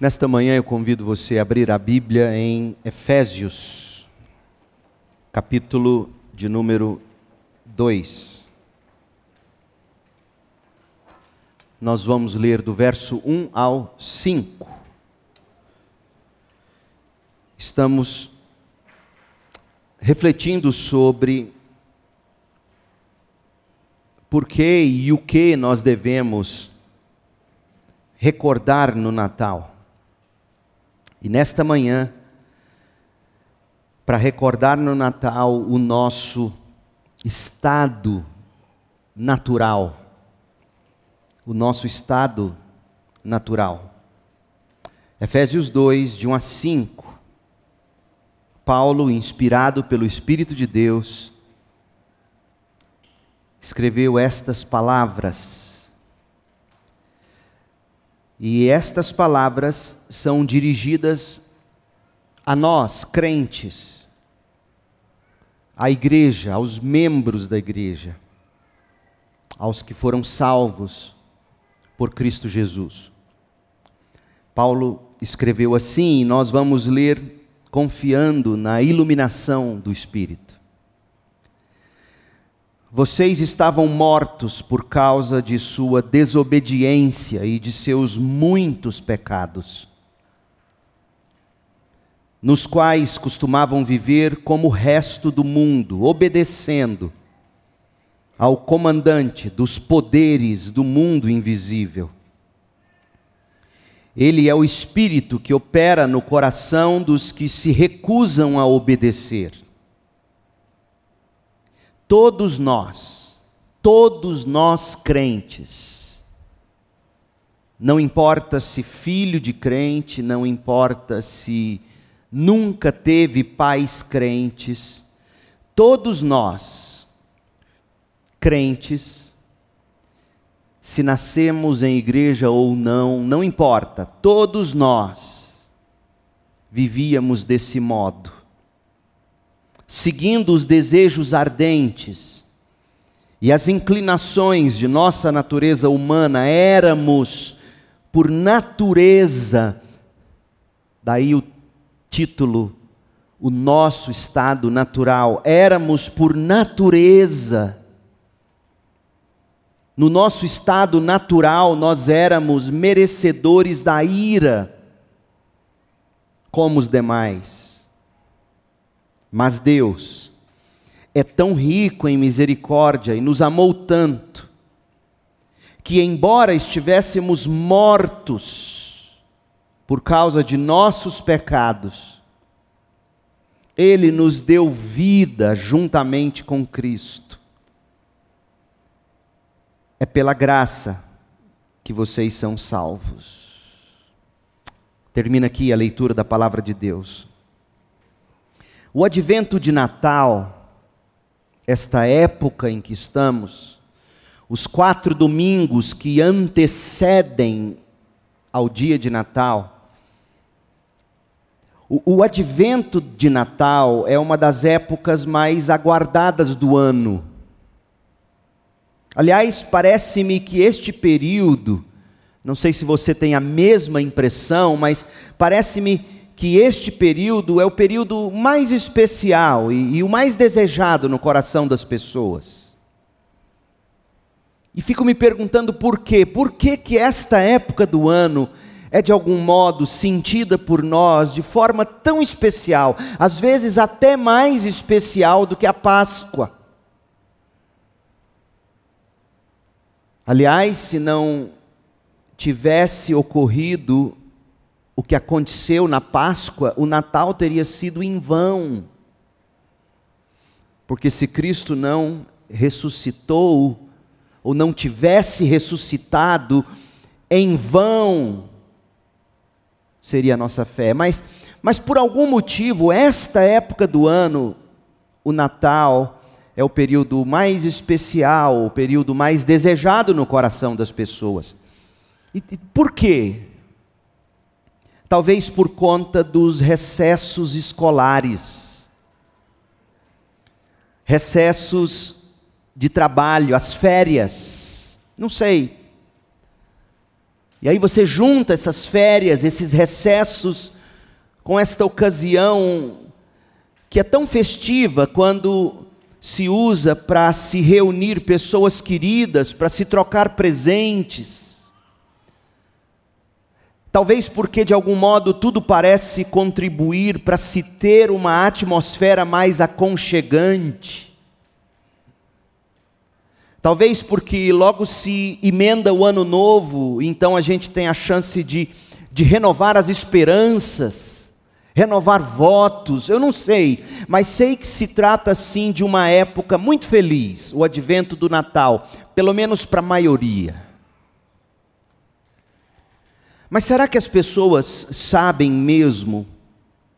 Nesta manhã eu convido você a abrir a Bíblia em Efésios, capítulo de número 2. Nós vamos ler do verso 1 ao 5. Estamos refletindo sobre por que e o que nós devemos recordar no Natal. E nesta manhã, para recordar no Natal o nosso estado natural, o nosso estado natural. Efésios 2, de 1 a 5. Paulo, inspirado pelo Espírito de Deus, escreveu estas palavras e estas palavras são dirigidas a nós, crentes, à igreja, aos membros da igreja, aos que foram salvos por Cristo Jesus. Paulo escreveu assim, e nós vamos ler confiando na iluminação do Espírito. Vocês estavam mortos por causa de sua desobediência e de seus muitos pecados, nos quais costumavam viver como o resto do mundo, obedecendo ao comandante dos poderes do mundo invisível. Ele é o espírito que opera no coração dos que se recusam a obedecer todos nós, todos nós crentes, não importa se filho de crente, não importa se nunca teve pais crentes, todos nós, crentes, se nascemos em igreja ou não, não importa, todos nós vivíamos desse modo seguindo os desejos ardentes e as inclinações de nossa natureza humana, éramos, por natureza, daí o título, o nosso estado natural, éramos por natureza, no nosso estado natural, nós éramos merecedores da ira, como os demais. Mas Deus é tão rico em misericórdia e nos amou tanto, que, embora estivéssemos mortos por causa de nossos pecados, Ele nos deu vida juntamente com Cristo. É pela graça que vocês são salvos. Termina aqui a leitura da palavra de Deus. O advento de Natal, esta época em que estamos, os quatro domingos que antecedem ao dia de Natal, o, o advento de Natal é uma das épocas mais aguardadas do ano. Aliás, parece-me que este período, não sei se você tem a mesma impressão, mas parece-me que este período é o período mais especial e, e, o mais desejado no coração das pessoas. E fico me perguntando por quê? Por que, que esta época do ano é de algum modo sentida por nós de forma tão especial, às vezes até mais especial do que a Páscoa? Aliás, se não tivesse ocorrido o que aconteceu na Páscoa, o Natal teria sido em vão. Porque se Cristo não ressuscitou, ou não tivesse ressuscitado, em vão seria a nossa fé. Mas, mas por algum motivo, esta época do ano, o Natal, é o período mais especial, o período mais desejado no coração das pessoas. E, e por quê? Talvez por conta dos recessos escolares, recessos de trabalho, as férias, não sei. E aí você junta essas férias, esses recessos, com esta ocasião que é tão festiva quando se usa para se reunir pessoas queridas, para se trocar presentes. Talvez porque de algum modo tudo parece contribuir para se ter uma atmosfera mais aconchegante. Talvez porque logo se emenda o ano novo, então a gente tem a chance de, de renovar as esperanças, renovar votos, eu não sei, mas sei que se trata sim de uma época muito feliz, o advento do Natal, pelo menos para a maioria. Mas será que as pessoas sabem mesmo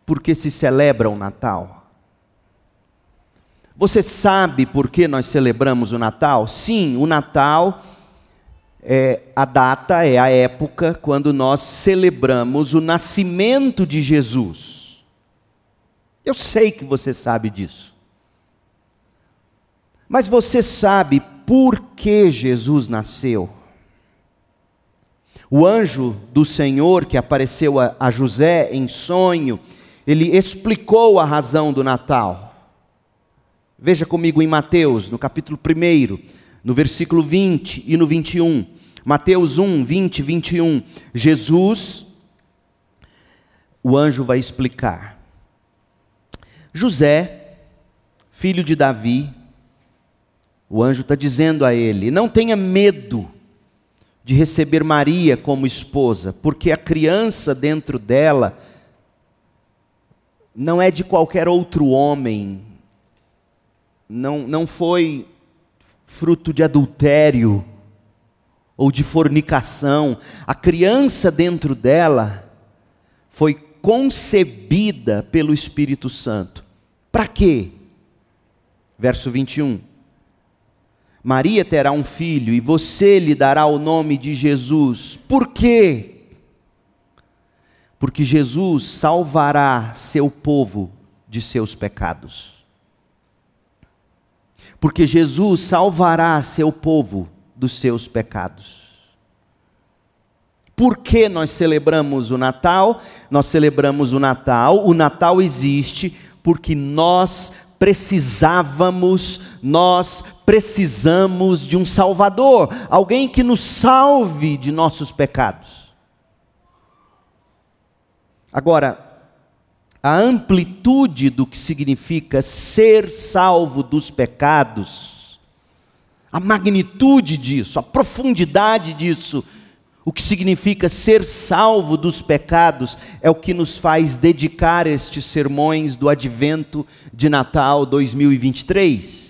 por que se celebra o Natal? Você sabe por que nós celebramos o Natal? Sim, o Natal é a data, é a época quando nós celebramos o nascimento de Jesus. Eu sei que você sabe disso. Mas você sabe por que Jesus nasceu? O anjo do Senhor que apareceu a, José em sonho, ele explicou a razão do Natal. Veja comigo em Mateus, no capítulo 1, no versículo 20 e no 21. Mateus 1, 20 e 21. Jesus, o anjo vai explicar. José, filho de Davi, o anjo está dizendo a ele: não tenha medo de receber Maria como esposa, porque a criança dentro dela não é de qualquer outro homem, não, não foi fruto de adultério ou de fornicação. A criança dentro dela foi concebida pelo Espírito Santo. Para quê? Verso 21. Maria terá um filho e você lhe dará o nome de Jesus. Por quê? Porque Jesus salvará seu povo de seus pecados porque Jesus salvará seu povo dos seus pecados. Por que nós celebramos o Natal? Nós celebramos o Natal, o Natal existe porque nós precisávamos, nós precisamos de um Salvador, alguém que nos salve de nossos pecados. Agora, a amplitude do que significa ser salvo dos pecados, a magnitude disso, a profundidade disso, o que significa ser salvo dos pecados, é o que nos faz dedicar estes sermões do advento de Natal 2023.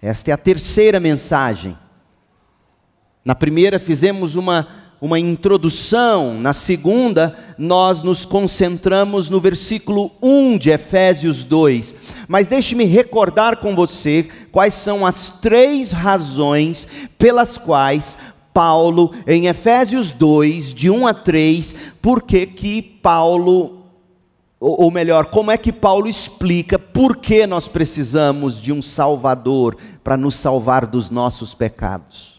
Esta é a terceira mensagem. Na primeira, fizemos uma uma introdução. Na segunda, nós nos concentramos no versículo 1 de Efésios 2. Mas deixe-me recordar com você quais são as três razões pelas quais Paulo, em Efésios 2, de 1 a 3, por que que Paulo, ou melhor, como é que Paulo explica por que nós precisamos de um Salvador para nos salvar dos nossos pecados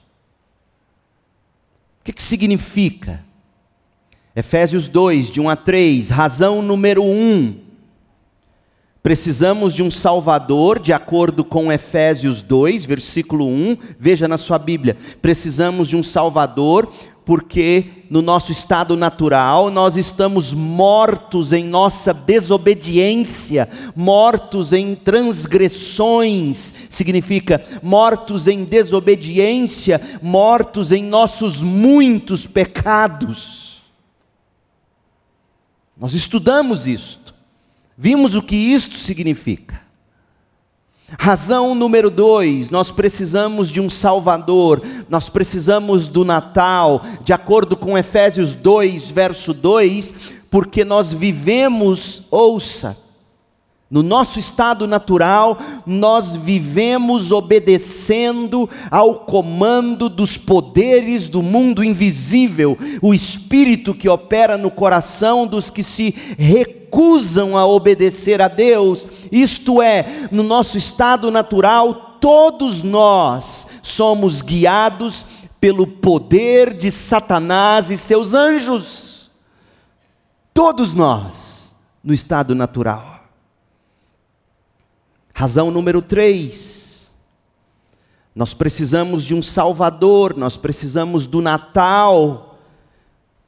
que, que significa? Efésios 2, de 1 a 3, razão número 1. Precisamos de um Salvador, de acordo com Efésios 2, versículo 1, veja na sua Bíblia. Precisamos de um Salvador, porque no nosso estado natural nós estamos mortos em nossa desobediência, mortos em transgressões, significa mortos em desobediência, mortos em nossos muitos pecados. Nós estudamos isto, vimos o que isto significa. Razão número dois, nós precisamos de um Salvador, nós precisamos do Natal, de acordo com Efésios 2, verso 2, porque nós vivemos, ouça, no nosso estado natural, nós vivemos obedecendo ao comando dos poderes do mundo invisível, o espírito que opera no coração dos que se recusam a obedecer a Deus. Isto é, no nosso estado natural, todos nós somos guiados pelo poder de Satanás e seus anjos. Todos nós, no estado natural. Razão número 3. Nós precisamos de um Salvador, nós precisamos do Natal,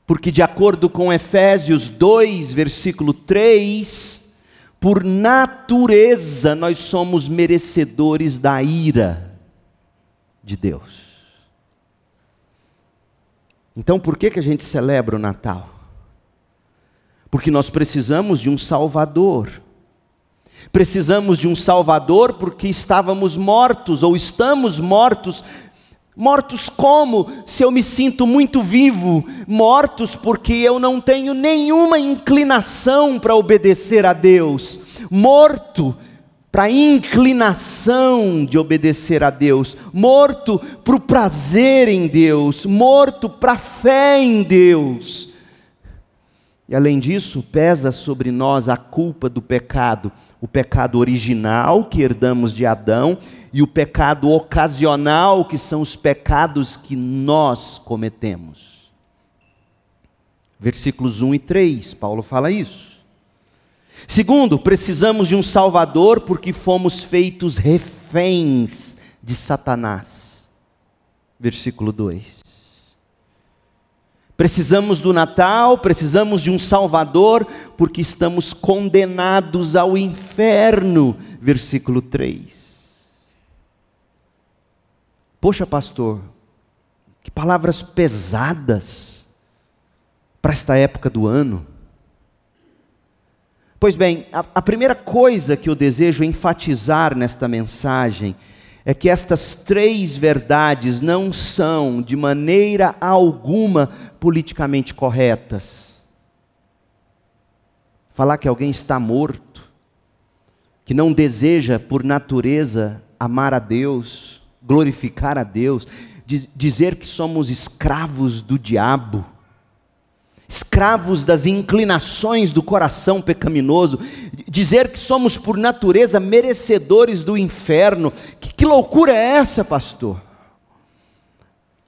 porque, de acordo com Efésios 2, versículo 3, por natureza nós somos merecedores da ira de Deus. Então, por que, que a gente celebra o Natal? Porque nós precisamos de um Salvador. Precisamos de um Salvador porque estávamos mortos ou estamos mortos. Mortos como? Se eu me sinto muito vivo. Mortos porque eu não tenho nenhuma inclinação para obedecer a Deus. Morto para a inclinação de obedecer a Deus, morto para o prazer em Deus, morto para a fé em Deus. E além disso, pesa sobre nós a culpa do pecado, o pecado original que herdamos de Adão e o pecado ocasional, que são os pecados que nós cometemos. Versículos 1 e 3, Paulo fala isso. Segundo, precisamos de um Salvador porque fomos feitos reféns de Satanás. Versículo 2. Precisamos do Natal, precisamos de um Salvador, porque estamos condenados ao inferno. Versículo 3. Poxa, pastor, que palavras pesadas para esta época do ano. Pois bem, a, a primeira coisa que eu desejo enfatizar nesta mensagem é que estas três verdades não são, de maneira alguma, politicamente corretas. Falar que alguém está morto, que não deseja, por natureza, amar a Deus, glorificar a Deus, dizer que somos escravos do diabo, escravos das inclinações do coração pecaminoso, dizer que somos por natureza merecedores do inferno. Que, que loucura é essa, pastor?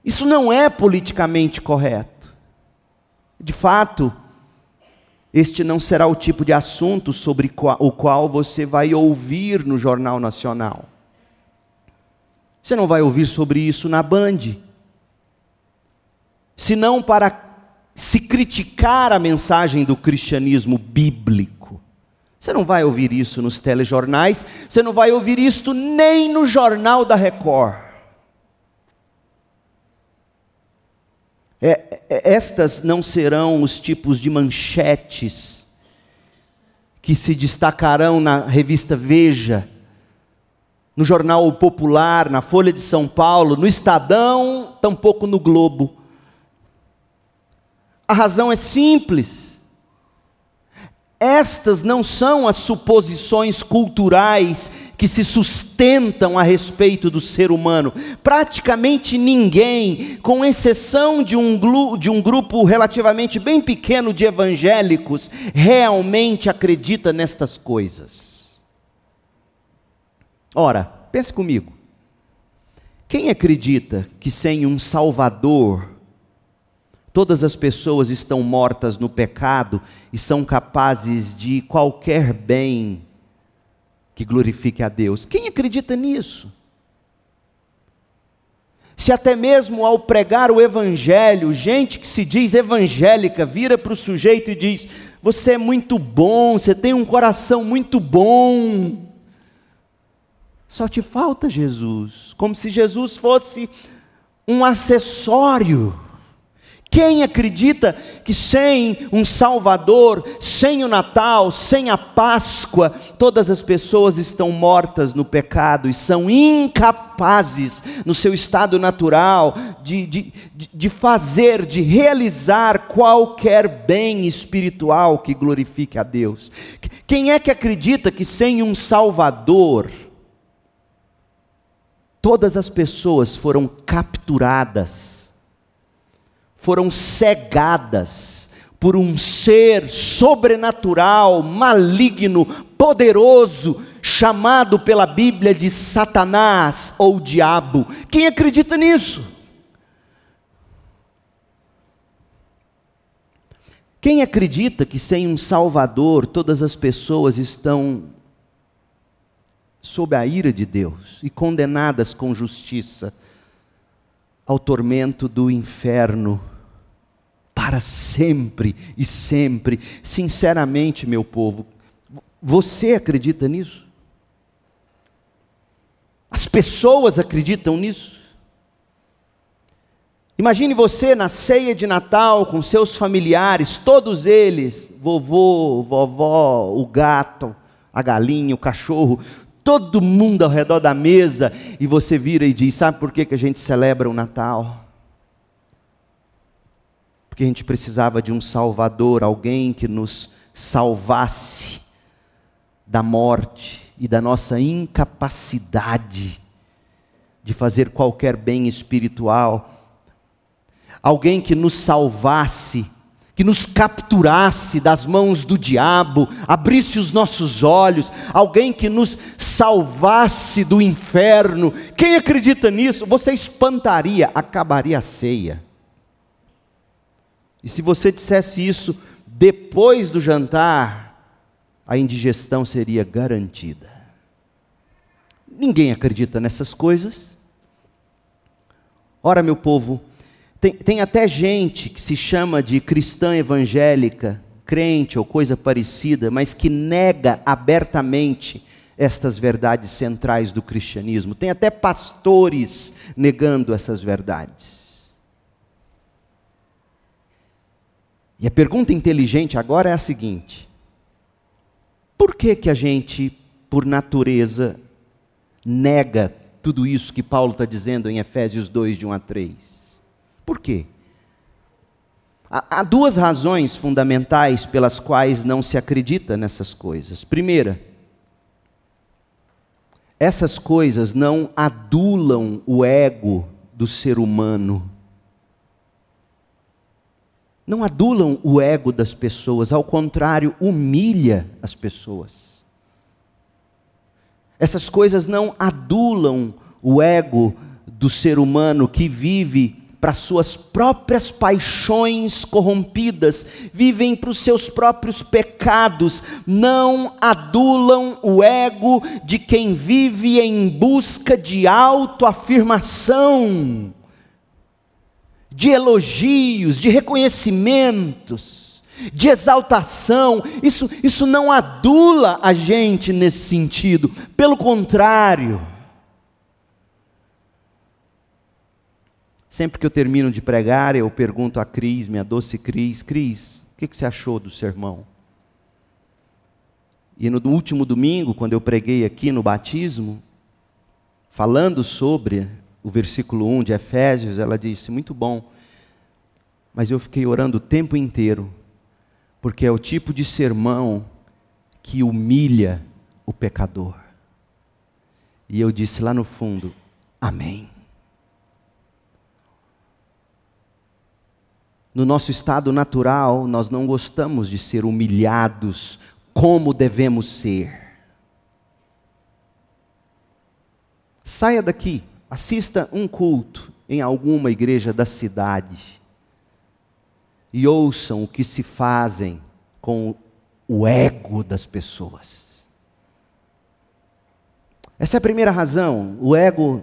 Isso não é politicamente correto. De fato, este não será o tipo de assunto sobre o qual você vai ouvir no Jornal Nacional. Você não vai ouvir sobre isso na Band. Senão para se criticar a mensagem do cristianismo bíblico. Você não vai ouvir isso nos telejornais, você não vai ouvir isso nem no jornal da Record. É, é, estas não serão os tipos de manchetes que se destacarão na revista Veja, no Jornal Popular, na Folha de São Paulo, no Estadão, tampouco no Globo. A razão é simples. Estas não são as suposições culturais que se sustentam a respeito do ser humano. Praticamente ninguém, com exceção de um, de um grupo relativamente bem pequeno de evangélicos, realmente acredita nestas coisas. Ora, pense comigo. Quem acredita que sem um Salvador, Todas as pessoas estão mortas no pecado e são capazes de qualquer bem que glorifique a Deus. Quem acredita nisso? Se até mesmo ao pregar o Evangelho, gente que se diz evangélica vira para o sujeito e diz: Você é muito bom, você tem um coração muito bom. Só te falta Jesus, como se Jesus fosse um acessório. Quem acredita que sem um Salvador, sem o Natal, sem a Páscoa, todas as pessoas estão mortas no pecado e são incapazes, no seu estado natural, de, de, de fazer, de realizar qualquer bem espiritual que glorifique a Deus? Quem é que acredita que sem um Salvador, todas as pessoas foram capturadas, foram cegadas por um ser sobrenatural, maligno, poderoso, chamado pela Bíblia de Satanás ou Diabo. Quem acredita nisso? Quem acredita que sem um Salvador todas as pessoas estão sob a ira de Deus e condenadas com justiça ao tormento do inferno para sempre e sempre? Sinceramente, meu povo, você acredita nisso? As pessoas acreditam nisso? Imagine você na ceia de Natal com seus familiares, todos eles, vovô, vovó, o gato, a galinha, o cachorro, todo mundo ao redor da mesa, e você vira e diz: Sabe por que, que a gente celebra o Natal? Porque a gente precisava de um Salvador, alguém que nos salvasse da morte e da nossa incapacidade de fazer qualquer bem espiritual alguém que nos salvasse, que nos capturasse das mãos do diabo, abrisse os nossos olhos, alguém que nos salvasse do inferno. Quem acredita nisso? Você espantaria, acabaria a ceia. E se você dissesse isso depois do jantar, a indigestão seria garantida. Ninguém acredita nessas coisas. Ora, meu povo, tem, tem até gente que se chama de cristã evangélica, crente ou coisa parecida, mas que nega abertamente estas verdades centrais do cristianismo. Tem até pastores negando essas verdades. E a pergunta inteligente agora é a seguinte: por que que a gente, por natureza, nega tudo isso que Paulo está dizendo em Efésios 2, de 1 a 3? Por quê? Há duas razões fundamentais pelas quais não se acredita nessas coisas. Primeira, essas coisas não adulam o ego do ser humano. Não adulam o ego das pessoas, ao contrário, humilha as pessoas. Essas coisas não adulam o ego do ser humano que vive para suas próprias paixões corrompidas, vivem para os seus próprios pecados, não adulam o ego de quem vive em busca de autoafirmação, de elogios, de reconhecimentos, de exaltação. Isso, isso não adula a gente nesse sentido, pelo contrário Sempre que eu termino de pregar, eu pergunto a Cris, minha doce Cris, Cris, o que, você achou do sermão? E no último domingo, quando eu preguei aqui no batismo, falando sobre o versículo 1 de Efésios, ela disse: Muito bom, mas eu fiquei orando o tempo inteiro, porque é o tipo de sermão que humilha o pecador. E eu disse lá no fundo: Amém. No nosso estado natural, nós não gostamos de ser humilhados como devemos ser. Saia daqui, assista um culto em alguma igreja da cidade e ouçam o que se fazem com o ego das pessoas. Essa é a primeira razão. O ego,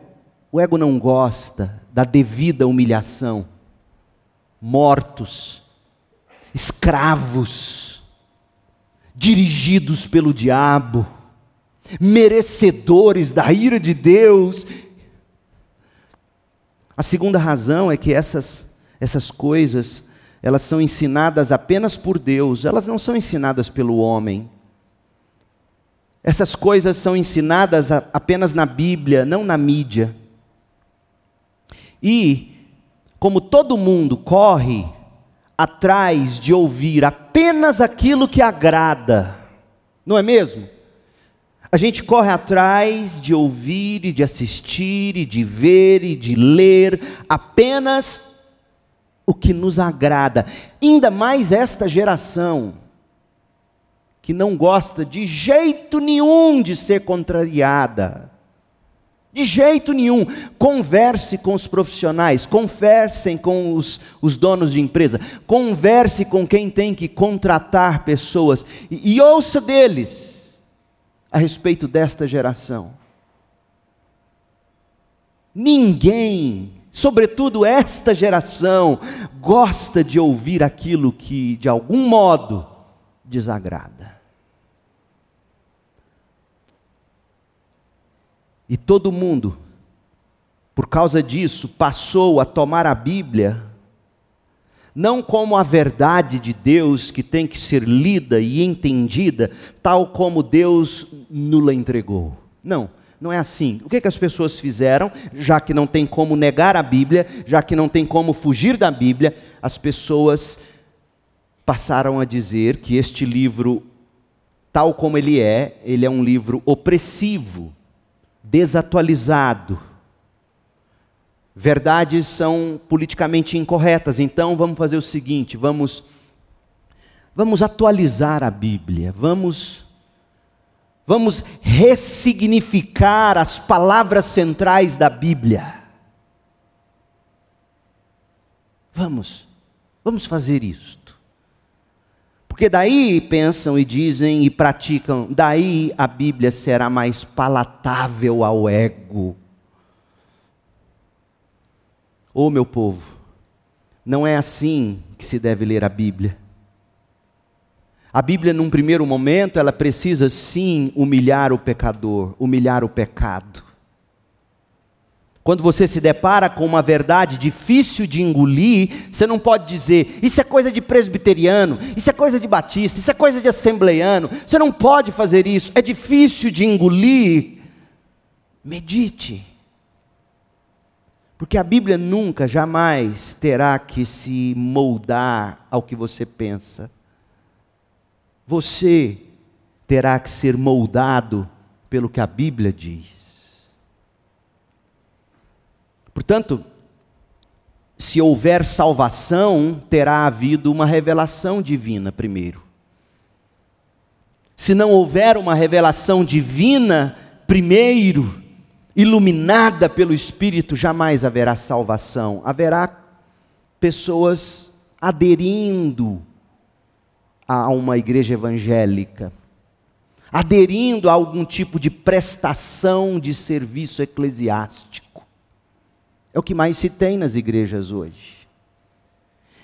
o ego não gosta da devida humilhação mortos, escravos, dirigidos pelo diabo, merecedores da ira de Deus. A segunda razão é que essas, essas coisas, elas são ensinadas apenas por Deus, elas não são ensinadas pelo homem. Essas coisas são ensinadas apenas na Bíblia, não na mídia. E como todo mundo corre atrás de ouvir apenas aquilo que agrada, não é mesmo? A gente corre atrás de ouvir e de assistir e de ver e de ler apenas o que nos agrada. Ainda mais esta geração que não gosta de jeito nenhum de ser contrariada. De jeito nenhum. Converse com os profissionais, conversem com os, os donos de empresa, converse com quem tem que contratar pessoas e, e ouça deles a respeito desta geração. Ninguém, sobretudo esta geração, gosta de ouvir aquilo que de algum modo desagrada. E todo mundo, por causa disso, passou a tomar a Bíblia não como a verdade de Deus que tem que ser lida e entendida, tal como Deus nos entregou. Não, não é assim. O que, que as pessoas fizeram, já que não tem como negar a Bíblia, já que não tem como fugir da Bíblia, as pessoas passaram a dizer que este livro, tal como ele é, ele é um livro opressivo desatualizado. Verdades são politicamente incorretas, então vamos fazer o seguinte, vamos vamos atualizar a Bíblia, vamos vamos ressignificar as palavras centrais da Bíblia. Vamos, vamos fazer isto. Porque daí pensam e dizem e praticam, daí a Bíblia será mais palatável ao ego. Ô oh, meu povo, não é assim que se deve ler a Bíblia. A Bíblia, num primeiro momento, ela precisa sim humilhar o pecador, humilhar o pecado. Quando você se depara com uma verdade difícil de engolir, você não pode dizer, isso é coisa de presbiteriano, isso é coisa de batista, isso é coisa de assembleiano. Você não pode fazer isso, é difícil de engolir. Medite. Porque a Bíblia nunca, jamais terá que se moldar ao que você pensa. Você terá que ser moldado pelo que a Bíblia diz. Portanto, se houver salvação, terá havido uma revelação divina primeiro. Se não houver uma revelação divina primeiro, iluminada pelo Espírito, jamais haverá salvação. Haverá pessoas aderindo a uma igreja evangélica, aderindo a algum tipo de prestação de serviço eclesiástico. É o que mais se tem nas igrejas hoje.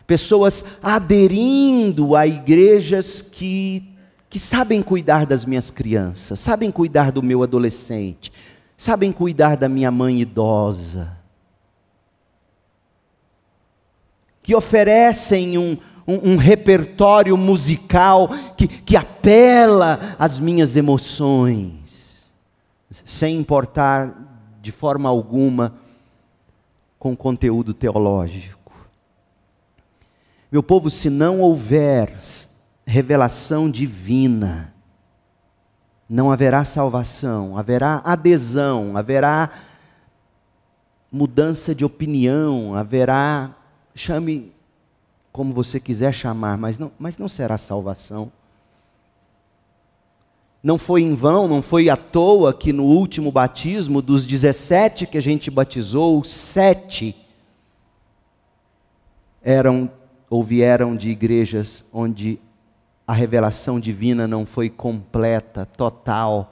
Pessoas aderindo a igrejas que, que sabem cuidar das minhas crianças, sabem cuidar do meu adolescente, sabem cuidar da minha mãe idosa, que oferecem um, um, um repertório musical que, que apela às minhas emoções, sem importar de forma alguma com conteúdo teológico. Meu povo, se não houver revelação divina, não haverá salvação, haverá adesão, haverá mudança de opinião, haverá, chame como você quiser chamar, mas não, mas não será salvação. Não foi em vão, não foi à toa que no último batismo, dos 17 que a gente batizou, sete eram ou vieram de igrejas onde a revelação divina não foi completa, total.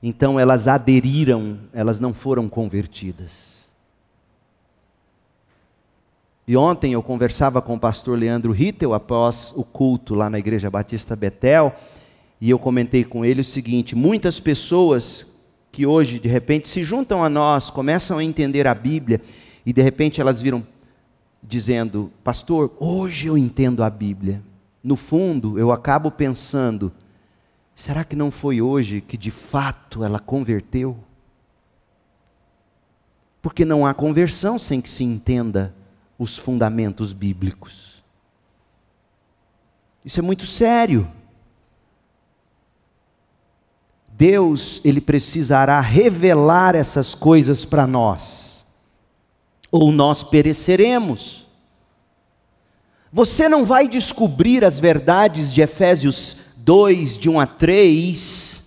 Então elas aderiram, elas não foram convertidas. E ontem eu conversava com o pastor Leandro Rittel após o culto lá na Igreja Batista Betel, e eu comentei com ele o seguinte: muitas pessoas que hoje, de repente, se juntam a nós, começam a entender a Bíblia, e de repente elas viram dizendo: Pastor, hoje eu entendo a Bíblia. No fundo, eu acabo pensando: será que não foi hoje que de fato ela converteu? Porque não há conversão sem que se entenda os fundamentos bíblicos. Isso é muito sério. Deus, ele precisará revelar essas coisas para nós, ou nós pereceremos. Você não vai descobrir as verdades de Efésios 2, de 1 a 3,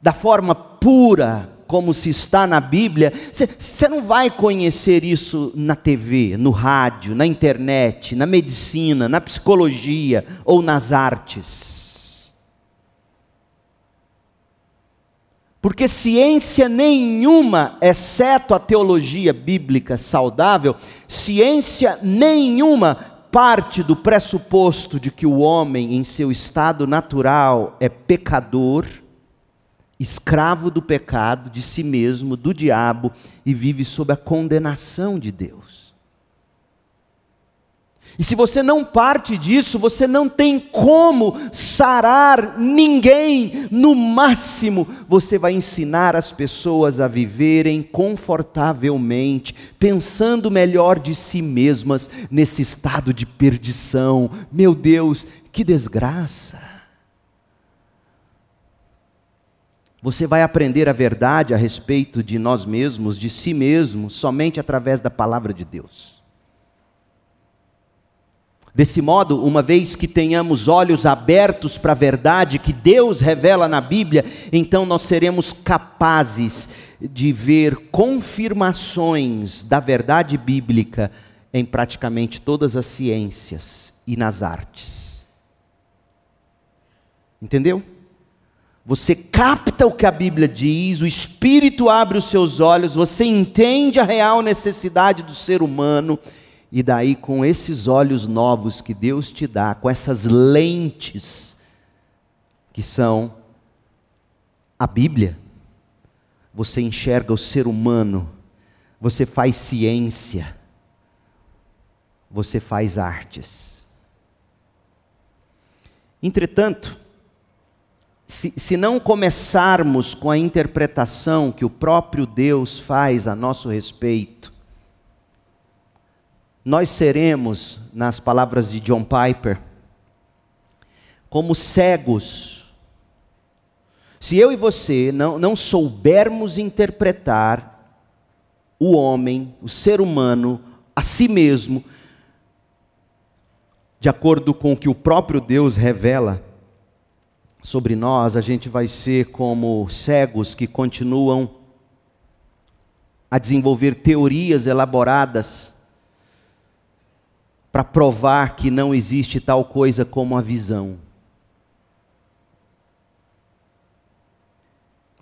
da forma pura, como se está na Bíblia, você não vai conhecer isso na TV, no rádio, na internet, na medicina, na psicologia ou nas artes. Porque ciência nenhuma, exceto a teologia bíblica saudável, ciência nenhuma parte do pressuposto de que o homem, em seu estado natural, é pecador escravo do pecado, de si mesmo, do diabo e vive sob a condenação de Deus. E se você não parte disso, você não tem como sarar ninguém. No máximo, você vai ensinar as pessoas a viverem confortavelmente, pensando melhor de si mesmas nesse estado de perdição. Meu Deus, que desgraça! Você vai aprender a verdade a respeito de nós mesmos, de si mesmo, somente através da palavra de Deus. Desse modo, uma vez que tenhamos olhos abertos para a verdade que Deus revela na Bíblia, então nós seremos capazes de ver confirmações da verdade bíblica em praticamente todas as ciências e nas artes. Entendeu? Você capta o que a Bíblia diz, o Espírito abre os seus olhos, você entende a real necessidade do ser humano, e daí, com esses olhos novos que Deus te dá, com essas lentes, que são a Bíblia, você enxerga o ser humano, você faz ciência, você faz artes. Entretanto, se, se não começarmos com a interpretação que o próprio Deus faz a nosso respeito, nós seremos, nas palavras de John Piper, como cegos. Se eu e você não, não soubermos interpretar o homem, o ser humano, a si mesmo, de acordo com o que o próprio Deus revela, sobre nós, a gente vai ser como cegos que continuam a desenvolver teorias elaboradas para provar que não existe tal coisa como a visão.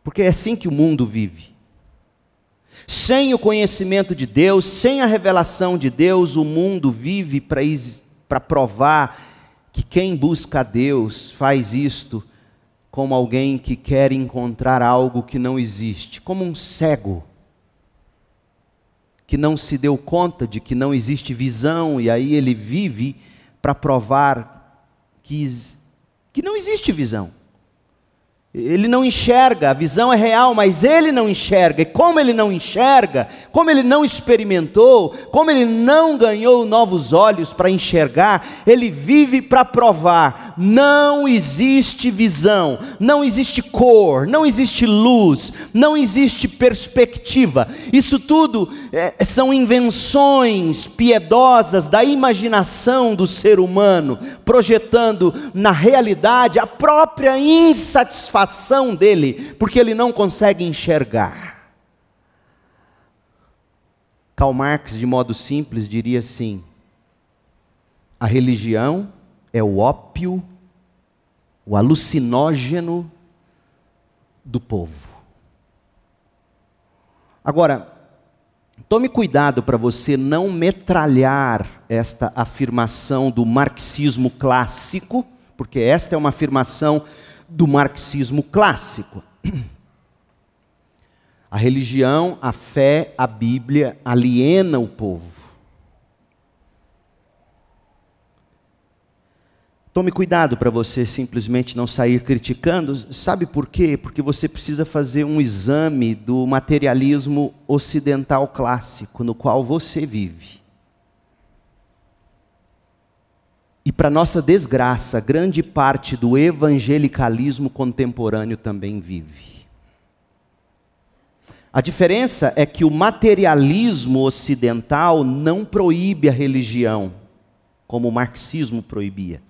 Porque é assim que o mundo vive. Sem o conhecimento de Deus, sem a revelação de Deus, o mundo vive para provar que quem busca a Deus faz isto como alguém que quer encontrar algo que não existe, como um cego que não se deu conta de que não existe visão e aí ele vive para provar que, que não existe visão. Ele não enxerga, a visão é real, mas ele não enxerga. E como ele não enxerga, como ele não experimentou, como ele não ganhou novos olhos para enxergar, ele vive para provar. Não existe visão, não existe cor, não existe luz, não existe perspectiva. Isso tudo é, são invenções piedosas da imaginação do ser humano, projetando na realidade a própria insatisfação dele, porque ele não consegue enxergar. Karl Marx, de modo simples, diria assim: a religião é o ópio, o alucinógeno do povo. Agora, tome cuidado para você não metralhar esta afirmação do marxismo clássico, porque esta é uma afirmação do marxismo clássico. A religião, a fé, a Bíblia aliena o povo. Tome cuidado para você simplesmente não sair criticando. Sabe por quê? Porque você precisa fazer um exame do materialismo ocidental clássico no qual você vive. E para nossa desgraça, grande parte do evangelicalismo contemporâneo também vive. A diferença é que o materialismo ocidental não proíbe a religião, como o marxismo proibia.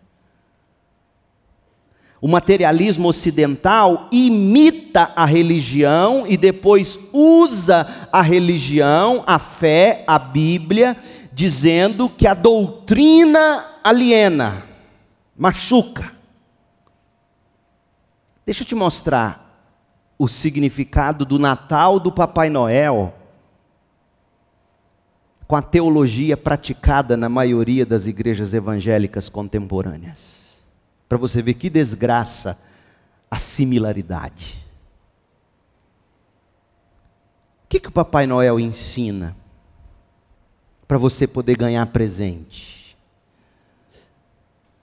O materialismo ocidental imita a religião e depois usa a religião, a fé, a Bíblia, dizendo que a doutrina aliena, machuca. Deixa eu te mostrar o significado do Natal do Papai Noel com a teologia praticada na maioria das igrejas evangélicas contemporâneas. Para você ver que desgraça a similaridade. O que, que o Papai Noel ensina para você poder ganhar presente?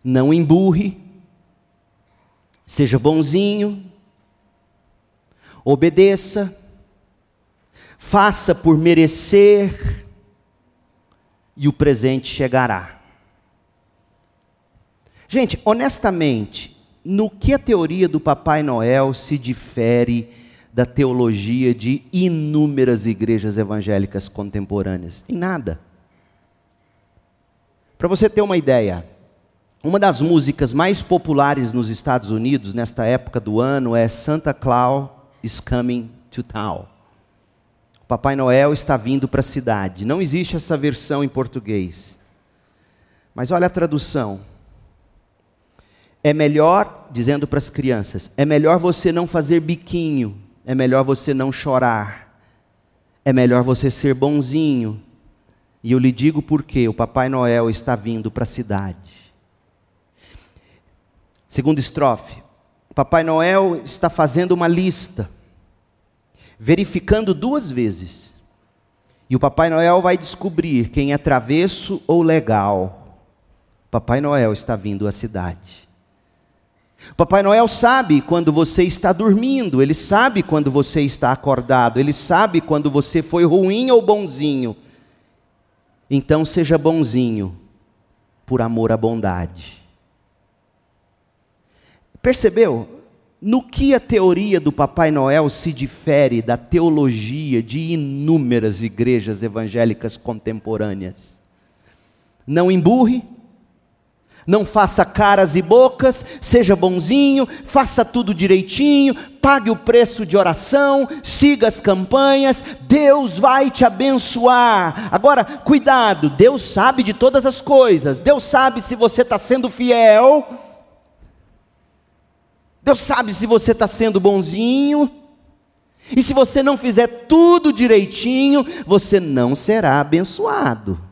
Não emburre, seja bonzinho, obedeça, faça por merecer, e o presente chegará. Gente, honestamente, no que a teoria do Papai Noel se difere da teologia de inúmeras igrejas evangélicas contemporâneas? Em nada. Para você ter uma ideia, uma das músicas mais populares nos Estados Unidos nesta época do ano é Santa Claus is Coming to Town. O Papai Noel está vindo para a cidade. Não existe essa versão em português. Mas olha a tradução. É melhor, dizendo para as crianças, é melhor você não fazer biquinho, é melhor você não chorar, é melhor você ser bonzinho. E eu lhe digo porque o Papai Noel está vindo para a cidade. Segundo estrofe, Papai Noel está fazendo uma lista, verificando duas vezes. E o Papai Noel vai descobrir quem é travesso ou legal. Papai Noel está vindo à cidade. Papai Noel sabe quando você está dormindo, ele sabe quando você está acordado, ele sabe quando você foi ruim ou bonzinho. Então seja bonzinho, por amor à bondade. Percebeu? No que a teoria do Papai Noel se difere da teologia de inúmeras igrejas evangélicas contemporâneas? Não emburre, não faça caras e bocas, seja bonzinho, faça tudo direitinho, pague o preço de oração, siga as campanhas, Deus vai te abençoar. Agora, cuidado, Deus sabe de todas as coisas, Deus sabe se você está sendo fiel, Deus sabe se você está sendo bonzinho, e se você não fizer tudo direitinho, você não será abençoado.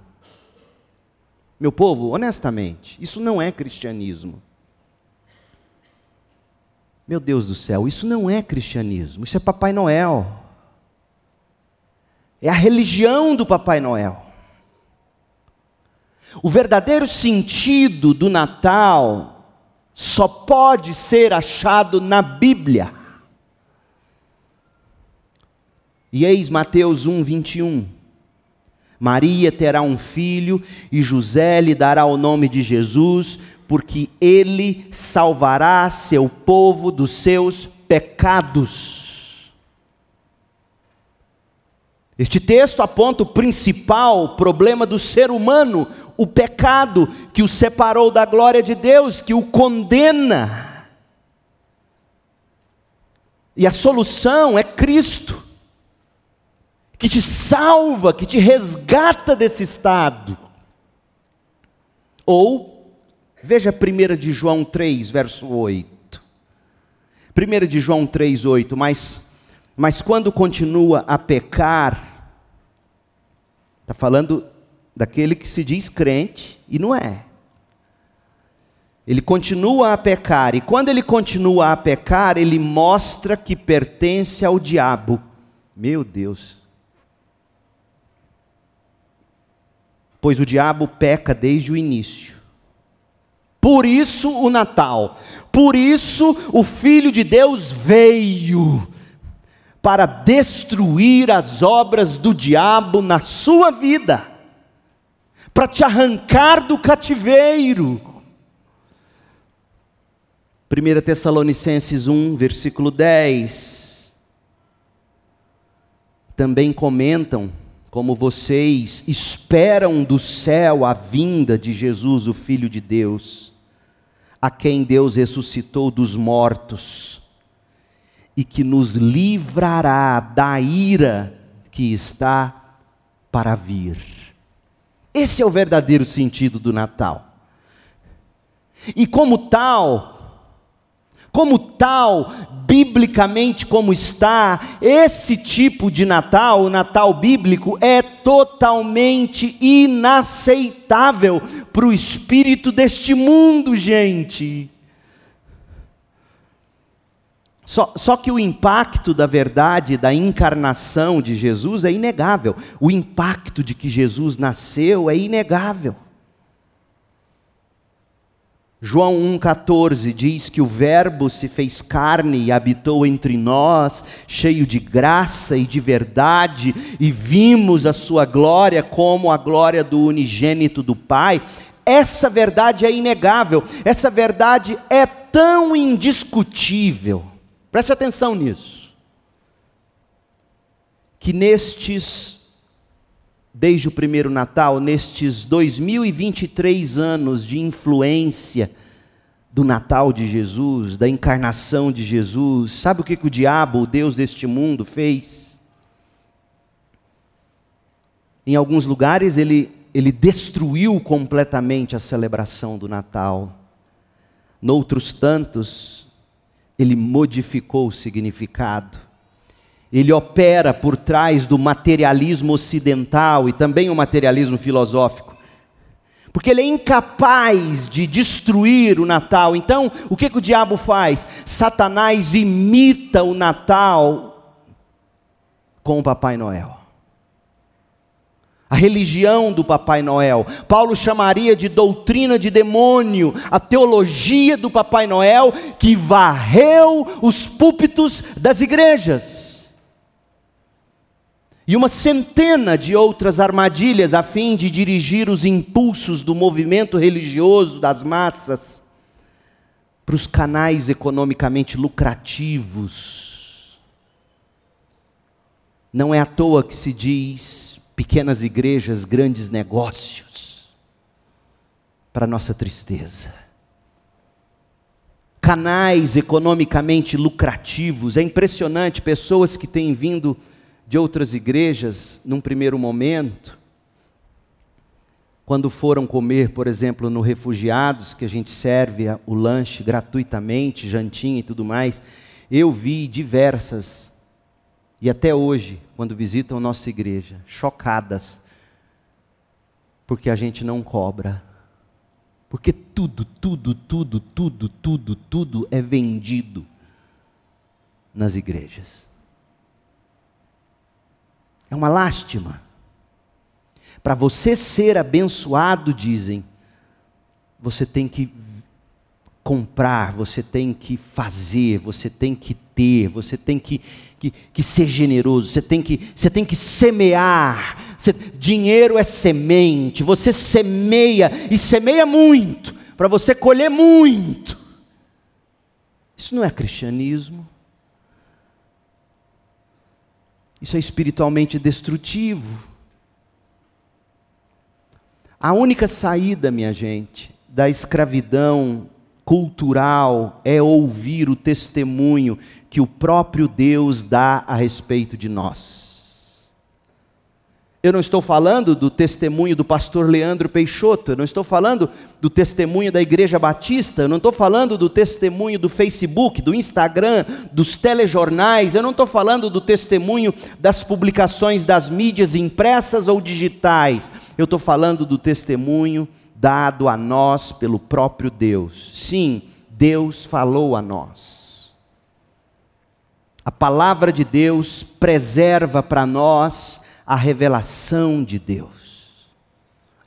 Meu povo, honestamente, isso não é cristianismo. Meu Deus do céu, isso não é cristianismo, isso é Papai Noel. É a religião do Papai Noel. O verdadeiro sentido do Natal só pode ser achado na Bíblia. E eis Mateus 1, 21. Maria terá um filho e José lhe dará o nome de Jesus, porque ele salvará seu povo dos seus pecados. Este texto aponta o principal problema do ser humano, o pecado que o separou da glória de Deus, que o condena. E a solução é Cristo que te salva, que te resgata desse estado. Ou, veja 1 de João 3, verso 8. 1 de João 3, 8. Mas, mas quando continua a pecar, está falando daquele que se diz crente e não é. Ele continua a pecar, e quando ele continua a pecar, ele mostra que pertence ao diabo. Meu Deus. Pois o diabo peca desde o início. Por isso o Natal, por isso o Filho de Deus veio para destruir as obras do diabo na sua vida, para te arrancar do cativeiro. 1 Tessalonicenses 1, versículo 10. Também comentam como vocês esperam do céu a vinda de Jesus, o Filho de Deus, a quem Deus ressuscitou dos mortos e que nos livrará da ira que está para vir. Esse é o verdadeiro sentido do Natal. E como tal, como tal, biblicamente como está, esse tipo de Natal, o Natal bíblico, é totalmente inaceitável para o espírito deste mundo, gente. Só, só que o impacto da verdade da encarnação de Jesus é inegável. O impacto de que Jesus nasceu é inegável. João 1,14 diz que o Verbo se fez carne e habitou entre nós, cheio de graça e de verdade, e vimos a sua glória como a glória do unigênito do Pai. Essa verdade é inegável, essa verdade é tão indiscutível. Preste atenção nisso. Que nestes desde o primeiro Natal, nestes 2023 anos de influência do Natal de Jesus, da encarnação de Jesus, sabe o que, que o diabo, o Deus deste mundo, fez? Em alguns lugares ele, ele destruiu completamente a celebração do Natal, noutros tantos, ele modificou o significado ele opera por trás do materialismo ocidental e também o materialismo filosófico. Porque ele é incapaz de destruir o Natal. Então, o que, que o diabo faz? Satanás imita o Natal com o Papai Noel. A religião do Papai Noel. Paulo chamaria de doutrina de demônio, a teologia do Papai Noel que varreu os púlpitos das igrejas e uma centena de outras armadilhas a fim de dirigir os impulsos do movimento religioso das massas para os canais economicamente lucrativos. Não é à toa que se diz pequenas igrejas, grandes negócios, para nossa tristeza. Canais economicamente lucrativos, é impressionante, pessoas que têm vindo de outras igrejas, num primeiro momento, quando foram comer, por exemplo, no Refugiados, que a gente serve o lanche gratuitamente, jantinha e tudo mais, eu vi diversas, e até hoje, quando visitam nossa igreja, chocadas, porque a gente não cobra. Porque tudo, tudo, tudo, tudo, tudo, tudo é vendido nas igrejas. É uma lástima. Para você ser abençoado, dizem, você tem que comprar, você tem que fazer, você tem que ter, você tem que, que, que ser generoso, você tem que, você tem que semear. Você, dinheiro é semente, você semeia e semeia muito, para você colher muito. Isso não é cristianismo. Isso é espiritualmente destrutivo. A única saída, minha gente, da escravidão cultural é ouvir o testemunho que o próprio Deus dá a respeito de nós. Eu não estou falando do testemunho do pastor Leandro Peixoto, eu não estou falando do testemunho da Igreja Batista, eu não estou falando do testemunho do Facebook, do Instagram, dos telejornais, eu não estou falando do testemunho das publicações das mídias impressas ou digitais, eu estou falando do testemunho dado a nós pelo próprio Deus. Sim, Deus falou a nós. A palavra de Deus preserva para nós a revelação de Deus.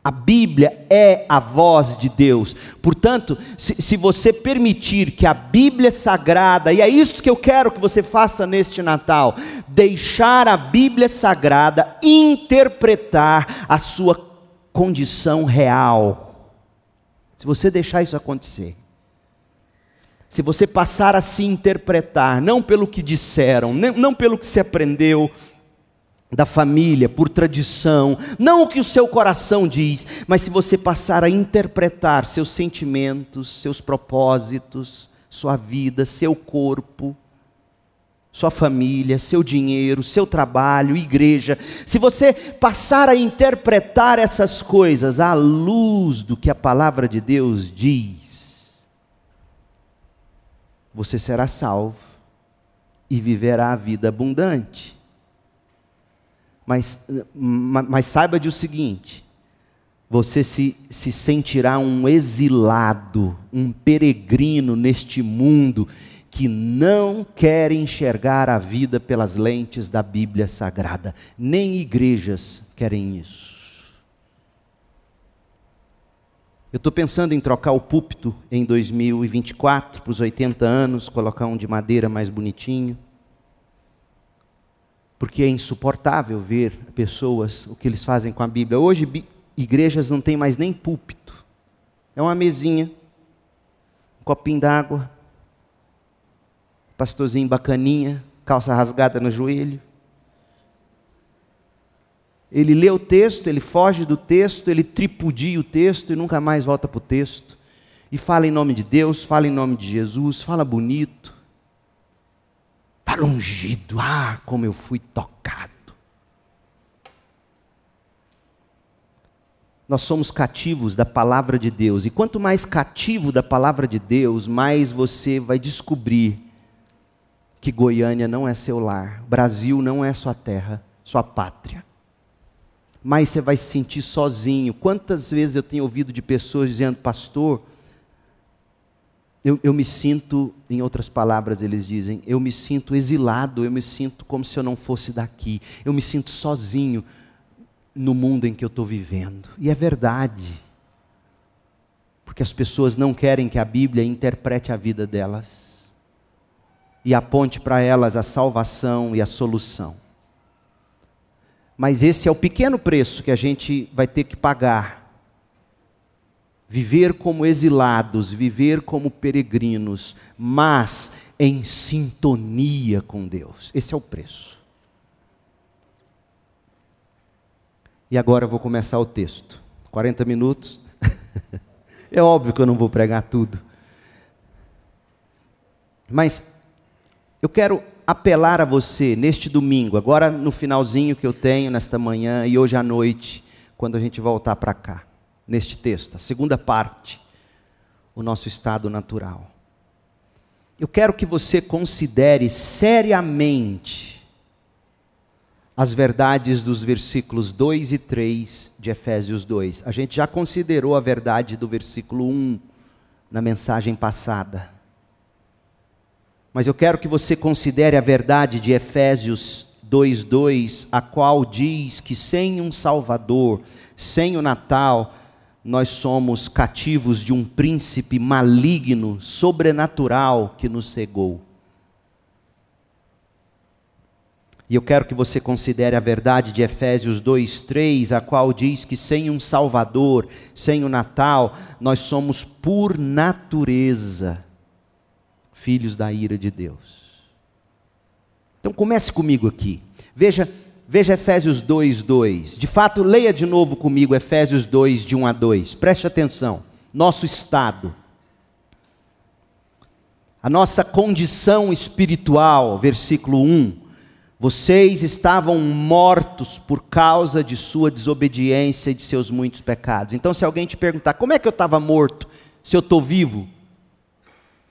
A Bíblia é a voz de Deus. Portanto, se, se, você permitir que a Bíblia Sagrada, e é isso que eu quero que você faça neste Natal, deixar a Bíblia Sagrada interpretar a sua condição real. Se você deixar isso acontecer, se você passar a se interpretar, não pelo que disseram, não pelo que se aprendeu, da família, por tradição, não o que o seu coração diz, mas se você passar a interpretar seus sentimentos, seus propósitos, sua vida, seu corpo, sua família, seu dinheiro, seu trabalho, igreja, se você passar a interpretar essas coisas à luz do que a palavra de Deus diz, você será salvo e viverá a vida abundante. Mas, mas saiba de o seguinte: você se, se sentirá um exilado, um peregrino neste mundo que não quer enxergar a vida pelas lentes da Bíblia Sagrada. Nem igrejas querem isso. Eu estou pensando em trocar o púlpito em 2024 para os 80 anos, colocar um de madeira mais bonitinho porque é insuportável ver pessoas, o que eles fazem com a Bíblia. Hoje, igrejas não têm mais nem púlpito. É uma mesinha, um copinho d'água, pastorzinho bacaninha, calça rasgada no joelho. Ele lê o texto, ele foge do texto, ele tripudia o texto e nunca mais volta para o texto. E fala em nome de Deus, fala em nome de Jesus, fala bonito. Fala ungido. Ah, como eu fui tocado. Nós somos cativos da palavra de Deus. E quanto mais cativo da palavra de Deus, mais você vai descobrir que Goiânia não é seu lar, Brasil não é sua terra, sua pátria. Mais você vai se sentir sozinho. Quantas vezes eu tenho ouvido de pessoas dizendo, pastor, eu, eu, me sinto, em outras palavras, eles dizem, eu me sinto exilado, eu me sinto como se eu não fosse daqui, eu me sinto sozinho no mundo em que eu estou vivendo. E é verdade, porque as pessoas não querem que a Bíblia interprete a vida delas e aponte para elas a salvação e a solução. Mas esse é o pequeno preço que a gente vai ter que pagar viver como exilados, viver como peregrinos, mas em sintonia com Deus. Esse é o preço. E agora eu vou começar o texto. 40 minutos. é óbvio que eu não vou pregar tudo. Mas eu quero apelar a você neste domingo, agora no finalzinho que eu tenho nesta manhã e hoje à noite, quando a gente voltar para cá neste texto, a segunda parte, o nosso estado natural. Eu quero que você considere seriamente as verdades dos versículos 2 e 3 de Efésios 2. A gente já considerou a verdade do versículo 1 na mensagem passada. Mas eu quero que você considere a verdade de Efésios 2:2, a qual diz que sem um Salvador, sem o Natal, nós somos cativos de um príncipe maligno, sobrenatural que nos cegou. E eu quero que você considere a verdade de Efésios 2:3, a qual diz que sem um Salvador, sem o Natal, nós somos por natureza filhos da ira de Deus. Então comece comigo aqui. Veja Veja Efésios 2, 2. De fato, leia de novo comigo Efésios 2, de 1 a 2. Preste atenção. Nosso estado. A nossa condição espiritual, versículo 1. Vocês estavam mortos por causa de sua desobediência e de seus muitos pecados. Então, se alguém te perguntar, como é que eu estava morto? Se eu estou vivo?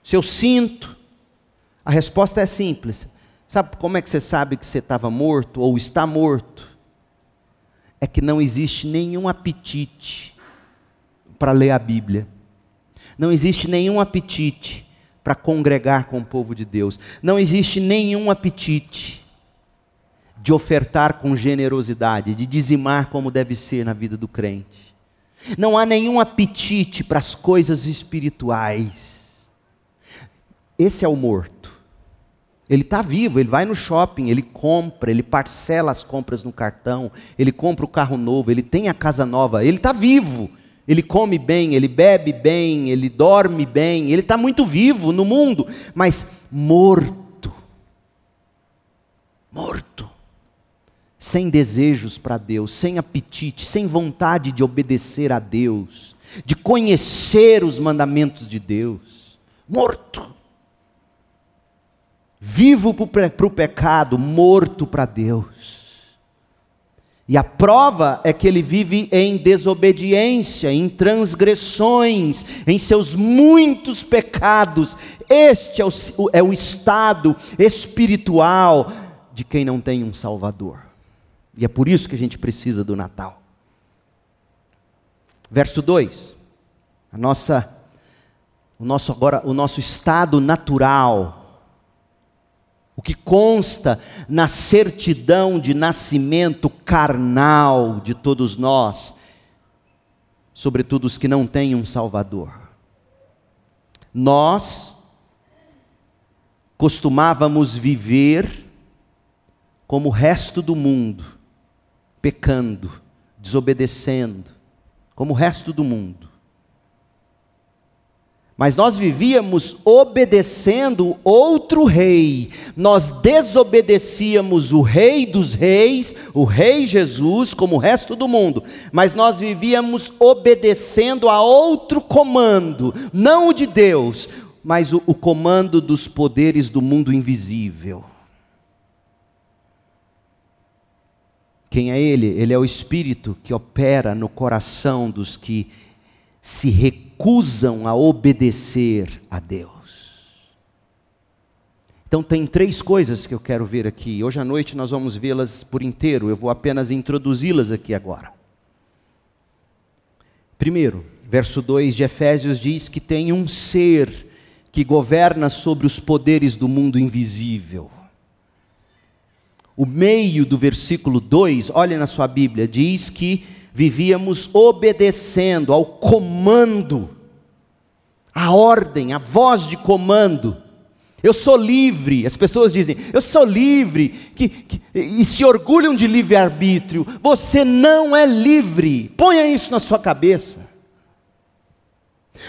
Se eu sinto? A resposta é simples. Sabe como é que você sabe que você estava morto ou está morto? É que não existe nenhum apetite para ler a Bíblia. Não existe nenhum apetite para congregar com o povo de Deus. Não existe nenhum apetite de ofertar com generosidade, de dizimar como deve ser na vida do crente. Não há nenhum apetite para as coisas espirituais. Esse é o morto. Ele está vivo, ele vai no shopping, ele compra, ele parcela as compras no cartão, ele compra o carro novo, ele tem a casa nova, ele está vivo. Ele come bem, ele bebe bem, ele dorme bem, ele está muito vivo no mundo, mas morto. Morto. sem desejos para Deus, sem apetite, sem vontade de obedecer a Deus, de conhecer os mandamentos de Deus. Morto. Vivo para o pecado, morto para Deus. E a prova é que ele vive em desobediência, em transgressões, em seus muitos pecados. Este é o, é o estado espiritual de quem não tem um Salvador. E é por isso que a gente precisa do Natal. Verso 2. A nossa o nosso agora o nosso estado natural o que consta na certidão de nascimento carnal de todos nós, sobretudo os que não têm um Salvador. Nós costumávamos viver como o resto do mundo, pecando, desobedecendo, como o resto do mundo. Mas nós vivíamos obedecendo outro rei, nós desobedecíamos o Rei dos Reis, o Rei Jesus, como o resto do mundo, mas nós vivíamos obedecendo a outro comando, não o de Deus, mas o, o comando dos poderes do mundo invisível. Quem é ele? Ele é o Espírito que opera no coração dos que se recusam a obedecer a Deus. Então, tem três coisas que eu quero ver aqui. Hoje à noite nós vamos vê-las por inteiro, eu vou apenas introduzi-las aqui agora. Primeiro, verso 2 de Efésios diz que tem um ser que governa sobre os poderes do mundo invisível. O meio do versículo 2, olha na sua Bíblia, diz que vivíamos obedecendo ao comando, à ordem, à voz de comando. Eu sou livre, as pessoas dizem, eu sou livre, que, que, e se orgulham de livre-arbítrio. Você não é livre, ponha isso na sua cabeça.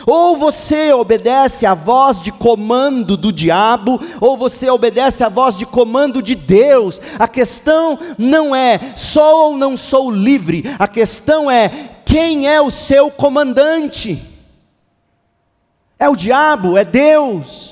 Ou você obedece à voz de comando do diabo, ou você obedece à voz de comando de Deus. A questão não é sou ou não sou livre, a questão é quem é o seu comandante. É o diabo, é Deus.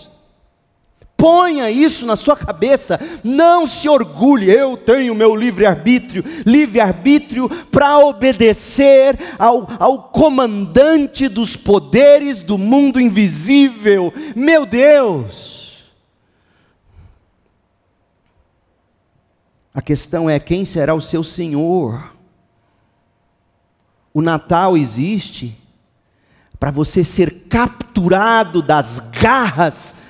Ponha isso na sua cabeça, não se orgulhe, eu tenho meu livre-arbítrio, livre-arbítrio para obedecer ao, ao comandante dos poderes do mundo invisível, meu Deus. A questão é quem será o seu Senhor. O Natal existe para você ser capturado das garras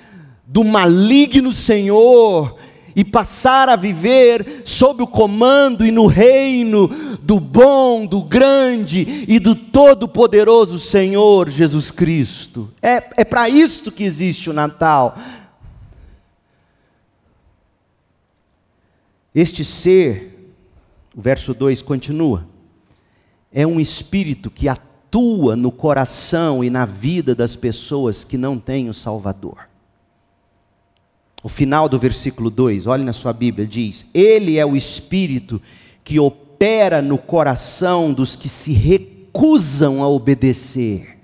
do maligno Senhor e passar a viver sob o comando e no reino do bom, do grande e do todo-poderoso Senhor Jesus Cristo. É, é para isto que existe o Natal. Este ser, o verso 2 continua, é um espírito que atua no coração e na vida das pessoas que não têm o Salvador. O final do versículo 2, olhe na sua Bíblia, diz: Ele é o Espírito que opera no coração dos que se recusam a obedecer.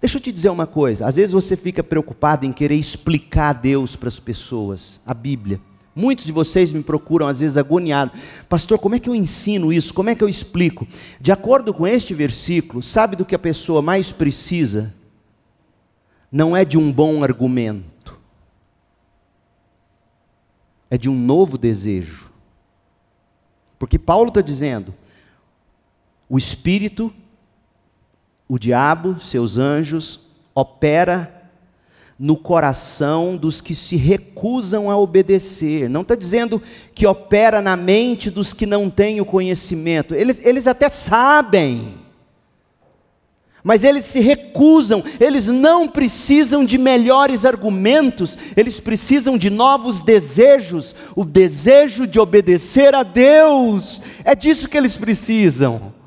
Deixa eu te dizer uma coisa: às vezes você fica preocupado em querer explicar a Deus para as pessoas, a Bíblia. Muitos de vocês me procuram às vezes agoniado. Pastor, como é que eu ensino isso? Como é que eu explico? De acordo com este versículo, sabe do que a pessoa mais precisa? Não é de um bom argumento, é de um novo desejo. Porque Paulo está dizendo: o Espírito, o diabo, seus anjos, opera no coração dos que se recusam a obedecer. Não está dizendo que opera na mente dos que não têm o conhecimento. Eles, eles até sabem mas eles se recusam, eles não precisam de melhores argumentos, eles precisam de novos desejos, o desejo de obedecer a Deus, é disso que eles precisam.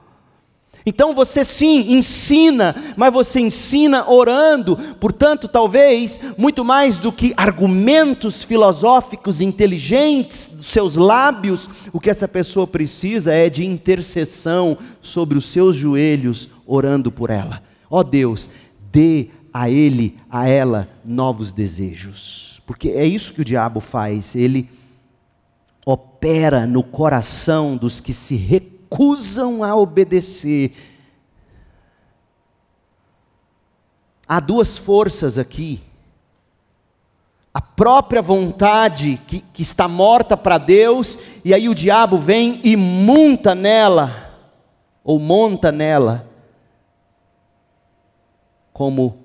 Então você sim ensina, mas você ensina orando, portanto, talvez muito mais do que argumentos filosóficos inteligentes dos seus lábios, o que essa pessoa precisa é de intercessão sobre os seus joelhos, orando por ela. Ó oh Deus, dê a ele, a ela, novos desejos, porque é isso que o diabo faz, ele opera no coração dos que se recusam recusam a obedecer. Há duas forças aqui. A própria vontade que, que está morta para Deus, e aí o diabo vem e monta nela, ou monta nela, como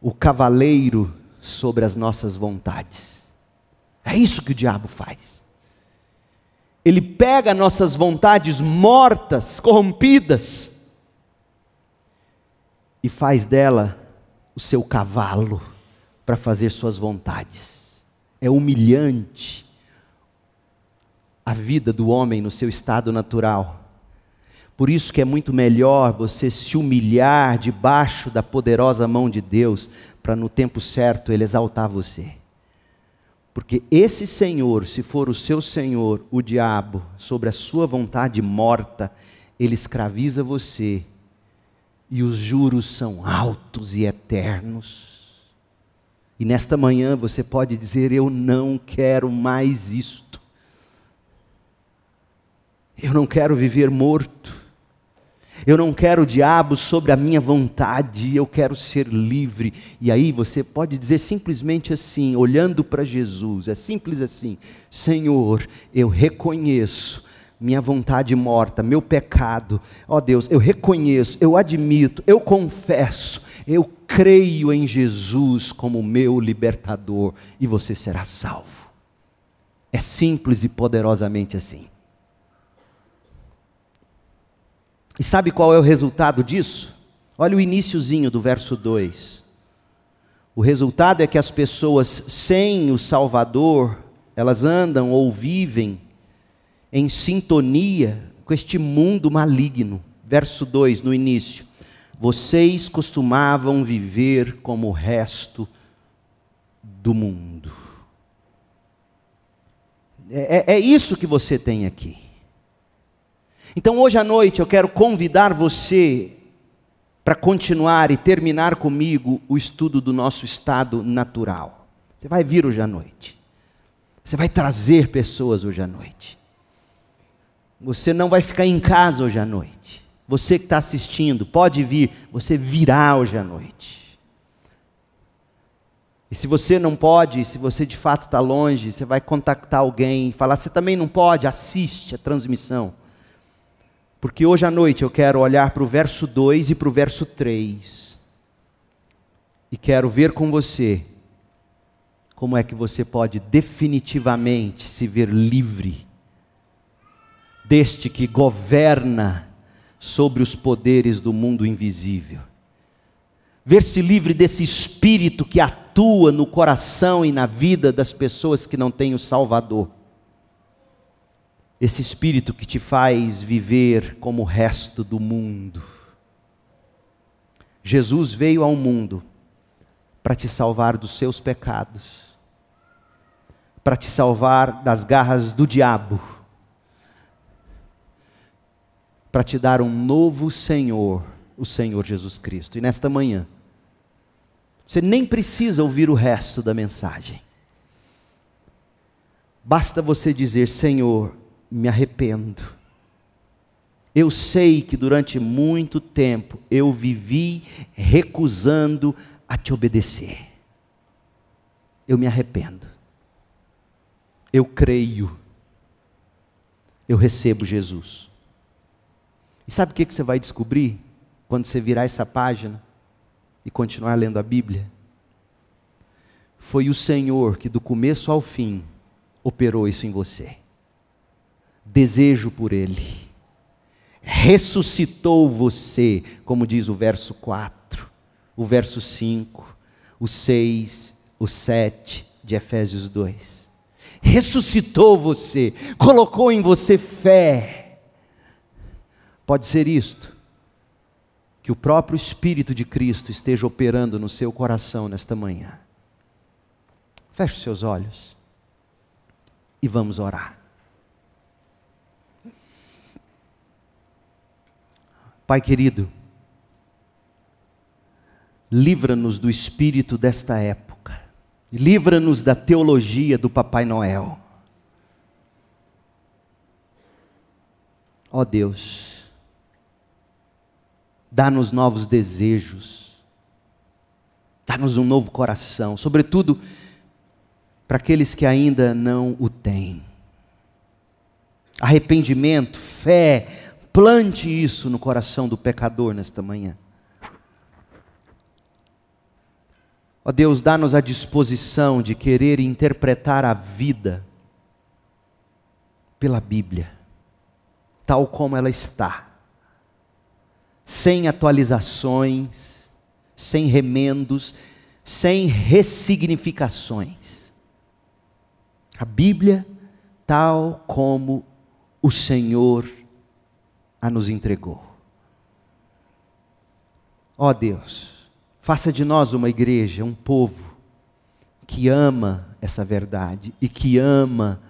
o cavaleiro sobre as nossas vontades. É isso que o diabo faz. Ele pega nossas vontades mortas, corrompidas, e faz dela o seu cavalo para fazer suas vontades. É humilhante a vida do homem no seu estado natural. Por isso que é muito melhor você se humilhar debaixo da poderosa mão de Deus, para no tempo certo ele exaltar você. Porque esse senhor, se for o seu senhor, o diabo, sobre a sua vontade morta, ele escraviza você. E os juros são altos e eternos. E nesta manhã você pode dizer: Eu não quero mais isto. Eu não quero viver morto. Eu não quero o diabo sobre a minha vontade, eu quero ser livre. E aí você pode dizer simplesmente assim, olhando para Jesus, é simples assim: Senhor, eu reconheço minha vontade morta, meu pecado. Ó oh Deus, eu reconheço, eu admito, eu confesso, eu creio em Jesus como meu libertador e você será salvo. É simples e poderosamente assim. E sabe qual é o resultado disso? Olha o iníciozinho do verso 2. O resultado é que as pessoas sem o Salvador, elas andam ou vivem em sintonia com este mundo maligno. Verso 2, no início. Vocês costumavam viver como o resto do mundo. É, é, é isso que você tem aqui. Então hoje à noite eu quero convidar você para continuar e terminar comigo o estudo do nosso estado natural. Você vai vir hoje à noite. Você vai trazer pessoas hoje à noite. Você não vai ficar em casa hoje à noite. Você que está assistindo, pode vir, você virá hoje à noite. E se você não pode, se você de fato está longe, você vai contactar alguém e falar: você também não pode, assiste a transmissão. Porque hoje à noite eu quero olhar para o verso 2 e para o verso 3. E quero ver com você como é que você pode definitivamente se ver livre deste que governa sobre os poderes do mundo invisível. Ver-se livre desse espírito que atua no coração e na vida das pessoas que não têm o Salvador esse espírito que te faz viver como o resto do mundo. Jesus veio ao mundo para te salvar dos seus pecados, para te salvar das garras do diabo, para te dar um novo Senhor, o Senhor Jesus Cristo. E nesta manhã, você nem precisa ouvir o resto da mensagem. Basta você dizer: Senhor, me arrependo. Eu sei que durante muito tempo eu vivi recusando a te obedecer. Eu me arrependo. Eu creio. Eu recebo Jesus. E sabe o que você vai descobrir quando você virar essa página e continuar lendo a Bíblia? Foi o Senhor que do começo ao fim operou isso em você desejo por Ele. Ressuscitou você, como diz o verso 4, o verso 5, o 6, o 7 de Efésios 2. Ressuscitou você, colocou em você fé, Pode ser isto, que o próprio Espírito de Cristo esteja operando no seu coração nesta manhã. Feche os seus olhos e vamos orar. Pai querido, livra-nos do espírito desta época, livra-nos da teologia do Papai Noel. Ó oh Deus, dá-nos novos desejos, dá-nos um novo coração, sobretudo para aqueles que ainda não o têm. Arrependimento, fé, plante isso no coração do pecador nesta manhã. Ó Deus, dá-nos a disposição de querer interpretar a vida pela Bíblia, tal como ela está, sem atualizações, sem remendos, sem ressignificações. A Bíblia, tal como o Senhor a nos entregou. Ó oh Deus, faça de nós uma igreja, um povo que ama essa verdade e que ama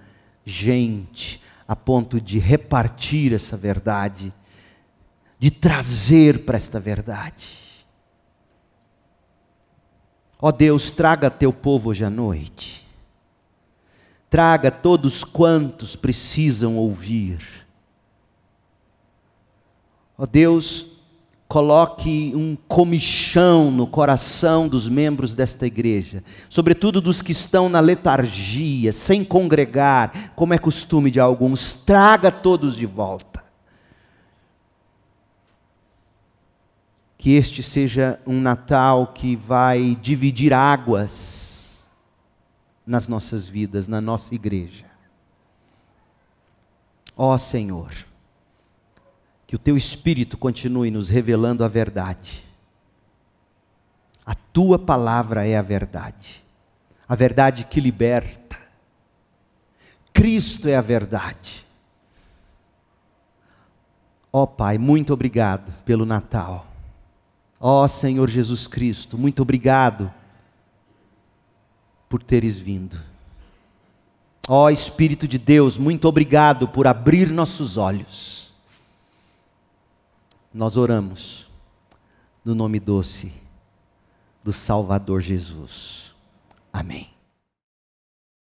gente a ponto de repartir essa verdade, de trazer para esta verdade. Ó oh Deus, traga teu povo hoje à noite Traga todos quantos precisam ouvir. Ó oh Deus, coloque um comichão no coração dos membros desta igreja, sobretudo dos que estão na letargia, sem congregar, como é costume de alguns, traga todos de volta. Que este seja um Natal que vai dividir águas nas nossas vidas, na nossa igreja. Ó Senhor, que o teu Espírito continue nos revelando a verdade. A tua palavra é a verdade, a verdade que liberta. Cristo é a verdade. Ó oh, Pai, muito obrigado pelo Natal. Ó oh, Senhor Jesus Cristo, muito obrigado por teres vindo. Ó oh, Espírito de Deus, muito obrigado por abrir nossos olhos. Nós oramos no nome doce do Salvador Jesus. Amém.